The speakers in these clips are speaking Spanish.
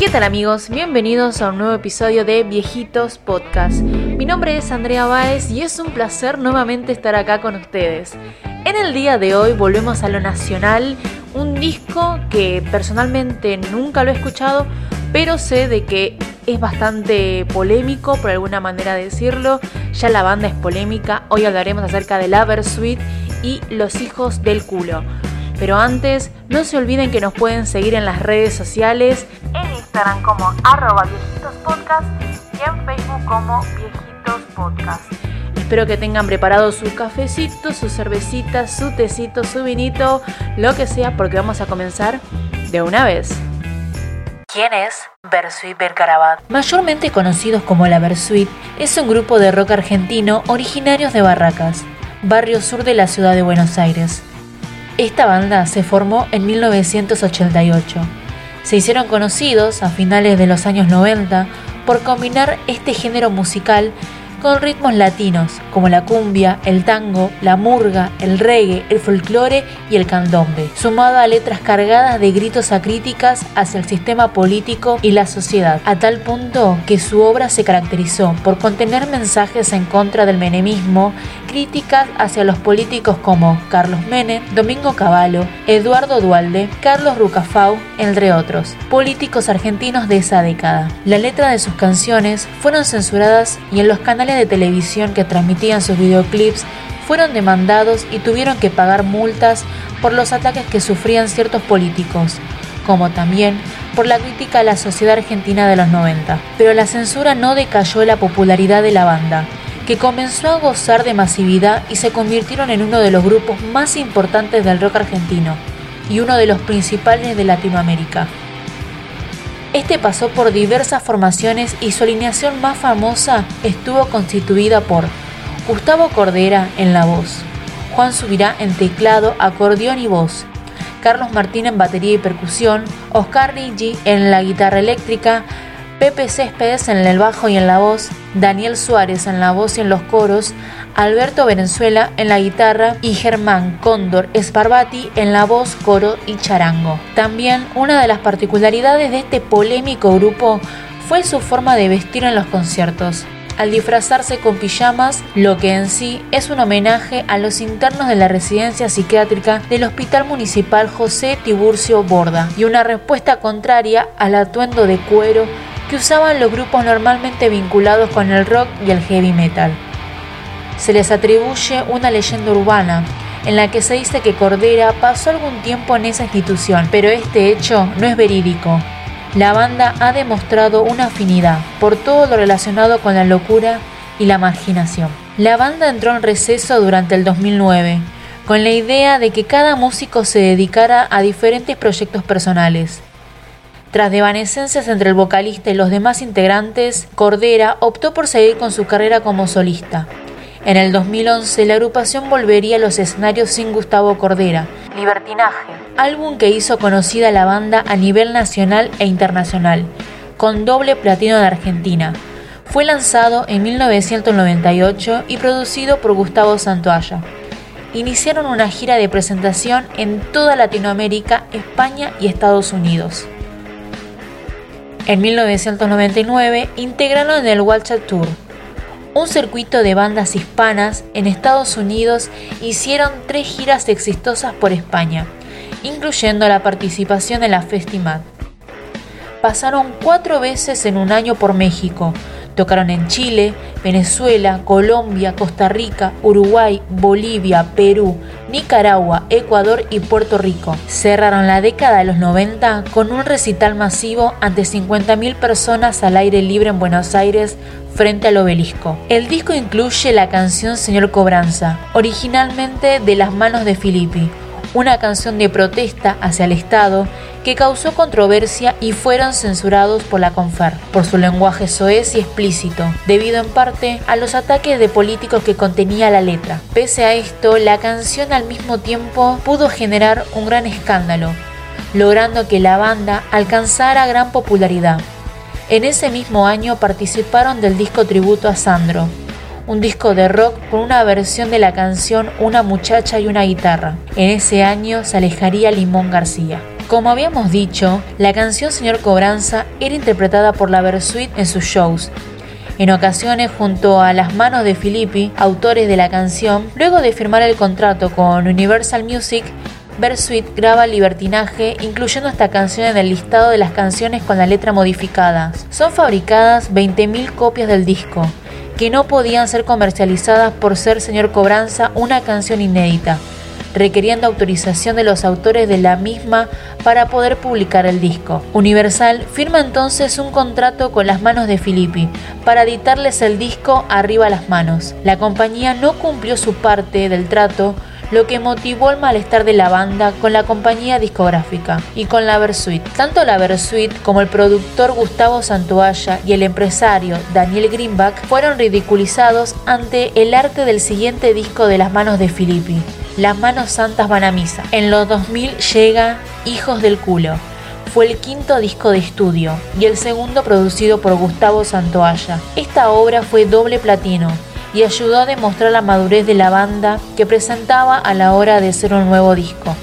¿Qué tal amigos? Bienvenidos a un nuevo episodio de Viejitos Podcast. Mi nombre es Andrea Báez y es un placer nuevamente estar acá con ustedes. En el día de hoy volvemos a lo nacional, un disco que personalmente nunca lo he escuchado, pero sé de que es bastante polémico, por alguna manera de decirlo. Ya la banda es polémica. Hoy hablaremos acerca de la Versuit y Los Hijos del Culo. Pero antes, no se olviden que nos pueden seguir en las redes sociales, Instagram como arroba viejitospodcast y en Facebook como viejitospodcast. Espero que tengan preparado su cafecito, su cervecita, su tecito, su vinito, lo que sea, porque vamos a comenzar de una vez. ¿Quién es Versuit Vergarabat? Mayormente conocidos como la Versuit, es un grupo de rock argentino originarios de Barracas, barrio sur de la ciudad de Buenos Aires. Esta banda se formó en 1988. Se hicieron conocidos a finales de los años 90 por combinar este género musical con ritmos latinos como la cumbia, el tango, la murga, el reggae, el folclore y el candombe, sumado a letras cargadas de gritos a críticas hacia el sistema político y la sociedad, a tal punto que su obra se caracterizó por contener mensajes en contra del menemismo, críticas hacia los políticos como Carlos Menem, Domingo Cavallo, Eduardo Dualde, Carlos Rucafau, entre otros, políticos argentinos de esa década. La letra de sus canciones fueron censuradas y en los canales de televisión que transmitían sus videoclips fueron demandados y tuvieron que pagar multas por los ataques que sufrían ciertos políticos, como también por la crítica a la sociedad argentina de los 90. Pero la censura no decayó la popularidad de la banda, que comenzó a gozar de masividad y se convirtieron en uno de los grupos más importantes del rock argentino y uno de los principales de Latinoamérica. Este pasó por diversas formaciones y su alineación más famosa estuvo constituida por Gustavo Cordera en la voz, Juan Subirá en teclado, acordeón y voz, Carlos Martín en batería y percusión, Oscar Rigi en la guitarra eléctrica, Pepe Céspedes en el bajo y en la voz, Daniel Suárez en la voz y en los coros, Alberto Venezuela en la guitarra y Germán Cóndor Esbarbati en la voz, coro y charango. También una de las particularidades de este polémico grupo fue su forma de vestir en los conciertos al disfrazarse con pijamas, lo que en sí es un homenaje a los internos de la residencia psiquiátrica del Hospital Municipal José Tiburcio Borda y una respuesta contraria al atuendo de cuero que usaban los grupos normalmente vinculados con el rock y el heavy metal se les atribuye una leyenda urbana en la que se dice que Cordera pasó algún tiempo en esa institución, pero este hecho no es verídico. La banda ha demostrado una afinidad por todo lo relacionado con la locura y la marginación. La banda entró en receso durante el 2009, con la idea de que cada músico se dedicara a diferentes proyectos personales. Tras devanecencias entre el vocalista y los demás integrantes, Cordera optó por seguir con su carrera como solista. En el 2011 la agrupación volvería a los escenarios sin Gustavo Cordera, Libertinaje, álbum que hizo conocida a la banda a nivel nacional e internacional, con doble platino de Argentina. Fue lanzado en 1998 y producido por Gustavo Santoalla. Iniciaron una gira de presentación en toda Latinoamérica, España y Estados Unidos. En 1999 integraron el Walcha Tour, un circuito de bandas hispanas en Estados Unidos hicieron tres giras exitosas por España, incluyendo la participación en la Festimat. Pasaron cuatro veces en un año por México, Tocaron en Chile, Venezuela, Colombia, Costa Rica, Uruguay, Bolivia, Perú, Nicaragua, Ecuador y Puerto Rico. Cerraron la década de los 90 con un recital masivo ante 50.000 personas al aire libre en Buenos Aires frente al obelisco. El disco incluye la canción Señor Cobranza, originalmente de las manos de Filippi, una canción de protesta hacia el Estado que causó controversia y fueron censurados por la Confer por su lenguaje soez y explícito, debido en parte a los ataques de políticos que contenía la letra. Pese a esto, la canción al mismo tiempo pudo generar un gran escándalo, logrando que la banda alcanzara gran popularidad. En ese mismo año participaron del disco tributo a Sandro, un disco de rock con una versión de la canción Una muchacha y una guitarra. En ese año se alejaría Limón García. Como habíamos dicho, la canción Señor Cobranza era interpretada por la Versuit en sus shows, en ocasiones junto a las manos de Filippi, autores de la canción. Luego de firmar el contrato con Universal Music, Versuit graba Libertinaje, incluyendo esta canción en el listado de las canciones con la letra modificada. Son fabricadas 20.000 copias del disco, que no podían ser comercializadas por ser Señor Cobranza una canción inédita, requiriendo autorización de los autores de la misma para poder publicar el disco. Universal firma entonces un contrato con las manos de Filippi para editarles el disco Arriba las manos. La compañía no cumplió su parte del trato lo que motivó el malestar de la banda con la compañía discográfica y con la Versuit. Tanto la Versuit como el productor Gustavo Santoalla y el empresario Daniel Greenback fueron ridiculizados ante el arte del siguiente disco de las manos de Filippi, Las manos santas van a misa. En los 2000 llega Hijos del culo. Fue el quinto disco de estudio y el segundo producido por Gustavo Santoalla. Esta obra fue doble platino y ayudó a demostrar la madurez de la banda que presentaba a la hora de hacer un nuevo disco.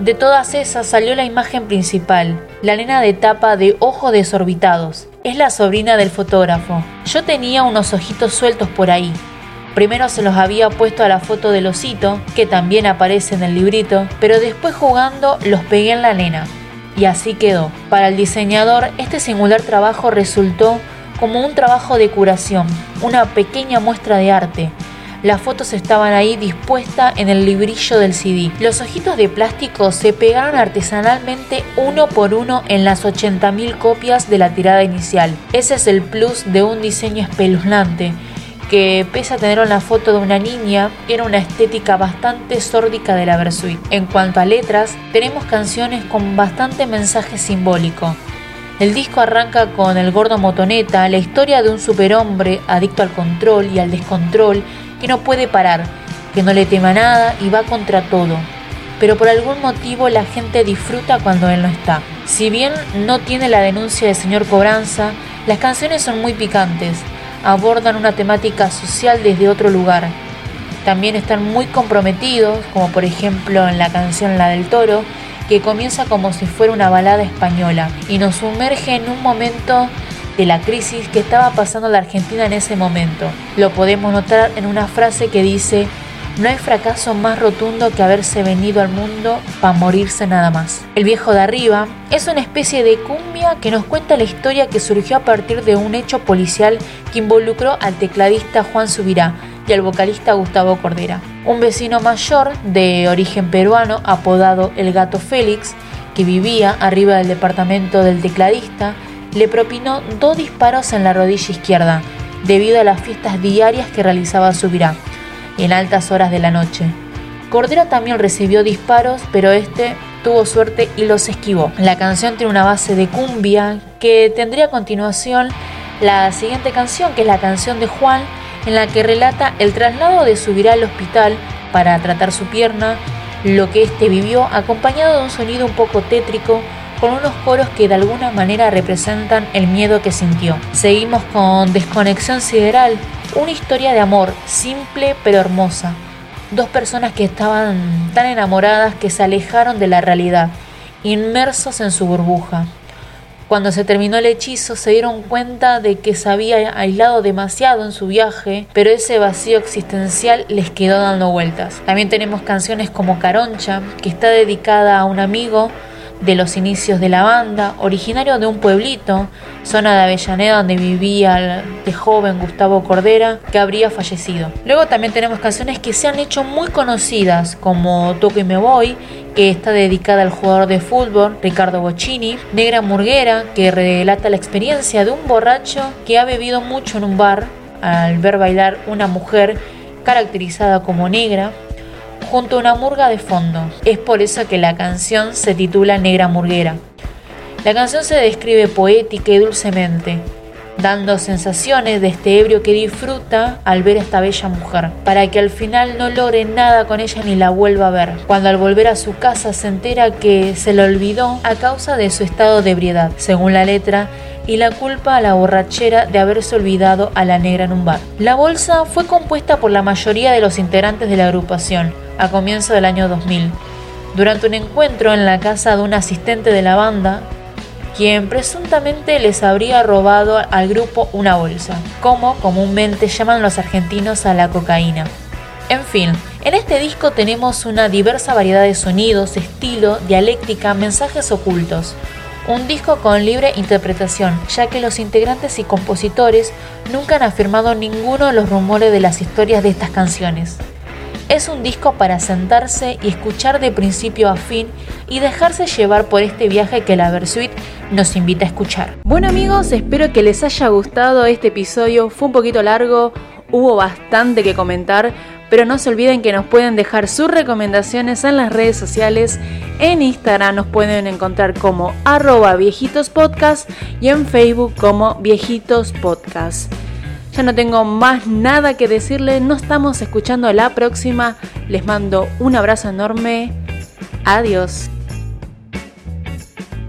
De todas esas salió la imagen principal, la nena de tapa de ojos desorbitados. Es la sobrina del fotógrafo. Yo tenía unos ojitos sueltos por ahí. Primero se los había puesto a la foto del osito, que también aparece en el librito, pero después jugando los pegué en la nena. Y así quedó. Para el diseñador, este singular trabajo resultó como un trabajo de curación, una pequeña muestra de arte, las fotos estaban ahí dispuestas en el librillo del CD. Los ojitos de plástico se pegaron artesanalmente uno por uno en las 80.000 copias de la tirada inicial. Ese es el plus de un diseño espeluznante que pese a tener una foto de una niña, era una estética bastante sórdica de la Versuit. En cuanto a letras, tenemos canciones con bastante mensaje simbólico. El disco arranca con El Gordo Motoneta, la historia de un superhombre adicto al control y al descontrol que no puede parar, que no le tema nada y va contra todo. Pero por algún motivo la gente disfruta cuando él no está. Si bien no tiene la denuncia del señor Cobranza, las canciones son muy picantes, abordan una temática social desde otro lugar. También están muy comprometidos, como por ejemplo en la canción La del Toro, que comienza como si fuera una balada española y nos sumerge en un momento de la crisis que estaba pasando la Argentina en ese momento. Lo podemos notar en una frase que dice, no hay fracaso más rotundo que haberse venido al mundo para morirse nada más. El viejo de arriba es una especie de cumbia que nos cuenta la historia que surgió a partir de un hecho policial que involucró al tecladista Juan Subirá y al vocalista Gustavo Cordera. Un vecino mayor de origen peruano apodado El Gato Félix, que vivía arriba del departamento del tecladista, le propinó dos disparos en la rodilla izquierda debido a las fiestas diarias que realizaba Subirá en altas horas de la noche. Cordera también recibió disparos, pero este tuvo suerte y los esquivó. La canción tiene una base de cumbia que tendría a continuación la siguiente canción, que es la canción de Juan, en la que relata el traslado de Subirá al hospital para tratar su pierna, lo que éste vivió, acompañado de un sonido un poco tétrico, con unos coros que de alguna manera representan el miedo que sintió. Seguimos con Desconexión Sideral, una historia de amor, simple pero hermosa. Dos personas que estaban tan enamoradas que se alejaron de la realidad, inmersos en su burbuja. Cuando se terminó el hechizo se dieron cuenta de que se había aislado demasiado en su viaje, pero ese vacío existencial les quedó dando vueltas. También tenemos canciones como Caroncha, que está dedicada a un amigo de los inicios de la banda, originario de un pueblito, zona de Avellaneda donde vivía de joven Gustavo Cordera, que habría fallecido. Luego también tenemos canciones que se han hecho muy conocidas, como Toco y me voy, que está dedicada al jugador de fútbol Ricardo Bocchini, Negra Murguera, que relata la experiencia de un borracho que ha bebido mucho en un bar al ver bailar una mujer caracterizada como negra, junto a una murga de fondo. Es por eso que la canción se titula Negra Murguera. La canción se describe poética y dulcemente, dando sensaciones de este ebrio que disfruta al ver a esta bella mujer, para que al final no logre nada con ella ni la vuelva a ver, cuando al volver a su casa se entera que se la olvidó a causa de su estado de ebriedad, según la letra, y la culpa a la borrachera de haberse olvidado a la negra en un bar. La bolsa fue compuesta por la mayoría de los integrantes de la agrupación, a comienzo del año 2000, durante un encuentro en la casa de un asistente de la banda, quien presuntamente les habría robado al grupo una bolsa, como comúnmente llaman los argentinos a la cocaína. En fin, en este disco tenemos una diversa variedad de sonidos, estilo, dialéctica, mensajes ocultos. Un disco con libre interpretación, ya que los integrantes y compositores nunca han afirmado ninguno de los rumores de las historias de estas canciones. Es un disco para sentarse y escuchar de principio a fin y dejarse llevar por este viaje que la Versuit nos invita a escuchar. Bueno amigos, espero que les haya gustado este episodio. Fue un poquito largo, hubo bastante que comentar, pero no se olviden que nos pueden dejar sus recomendaciones en las redes sociales. En Instagram nos pueden encontrar como arroba viejitospodcast y en Facebook como viejitospodcast. Ya no tengo más nada que decirles. Nos estamos escuchando la próxima. Les mando un abrazo enorme. Adiós.